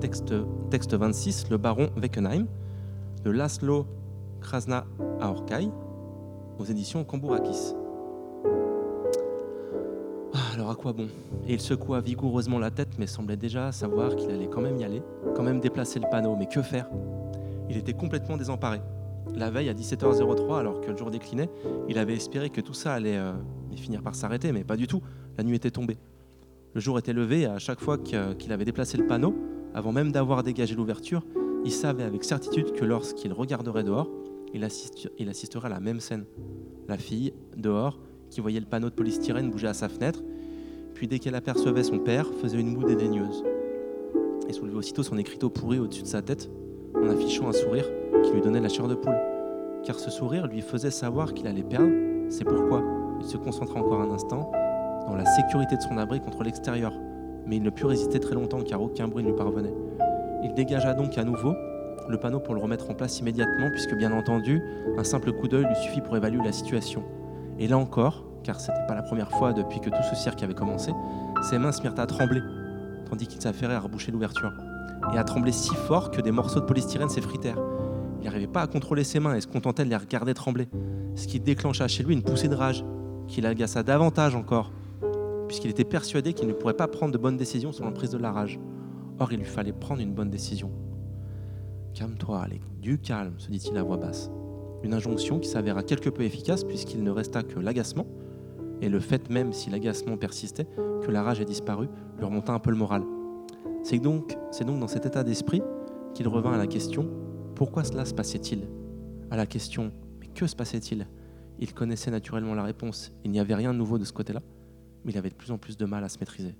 texte, texte 26, Le baron Weckenheim, de Laszlo Krasna Aorkai, aux éditions Kambourakis. Ah, alors à quoi bon? Et il secoua vigoureusement la tête, mais semblait déjà savoir qu'il allait quand même y aller, quand même déplacer le panneau. Mais que faire? Il était complètement désemparé. La veille à 17h03, alors que le jour déclinait, il avait espéré que tout ça allait euh, finir par s'arrêter, mais pas du tout. La nuit était tombée. Le jour était levé et à chaque fois qu'il avait déplacé le panneau, avant même d'avoir dégagé l'ouverture, il savait avec certitude que lorsqu'il regarderait dehors, il, il assisterait à la même scène. La fille, dehors, qui voyait le panneau de polystyrène bouger à sa fenêtre, puis dès qu'elle apercevait son père, faisait une moue dédaigneuse et soulevait aussitôt son écriteau pourri au-dessus de sa tête en affichant un sourire qui lui donnait la chair de poule. Car ce sourire lui faisait savoir qu'il allait perdre, c'est pourquoi il se concentra encore un instant dans la sécurité de son abri contre l'extérieur, mais il ne put résister très longtemps car aucun bruit ne lui parvenait. Il dégagea donc à nouveau le panneau pour le remettre en place immédiatement, puisque bien entendu, un simple coup d'œil lui suffit pour évaluer la situation. Et là encore, car ce n'était pas la première fois depuis que tout ce cirque avait commencé, ses mains se mirent à trembler, tandis qu'il s'affairait à reboucher l'ouverture, et à trembler si fort que des morceaux de polystyrène s'effritèrent. Il n'arrivait pas à contrôler ses mains et se contentait de les regarder trembler, ce qui déclencha chez lui une poussée de rage, qui l'agaça davantage encore, puisqu'il était persuadé qu'il ne pourrait pas prendre de bonnes décisions sans l'emprise de la rage. Or, il lui fallait prendre une bonne décision. Calme-toi, Alec, du calme, se dit-il à voix basse. Une injonction qui s'avéra quelque peu efficace puisqu'il ne resta que l'agacement, et le fait même, si l'agacement persistait, que la rage ait disparu, lui remonta un peu le moral. C'est donc, c'est donc dans cet état d'esprit qu'il revint à la question pourquoi cela se passait-il? À la question mais que se passait-il? Il connaissait naturellement la réponse, il n'y avait rien de nouveau de ce côté-là, il avait de plus en plus de mal à se maîtriser.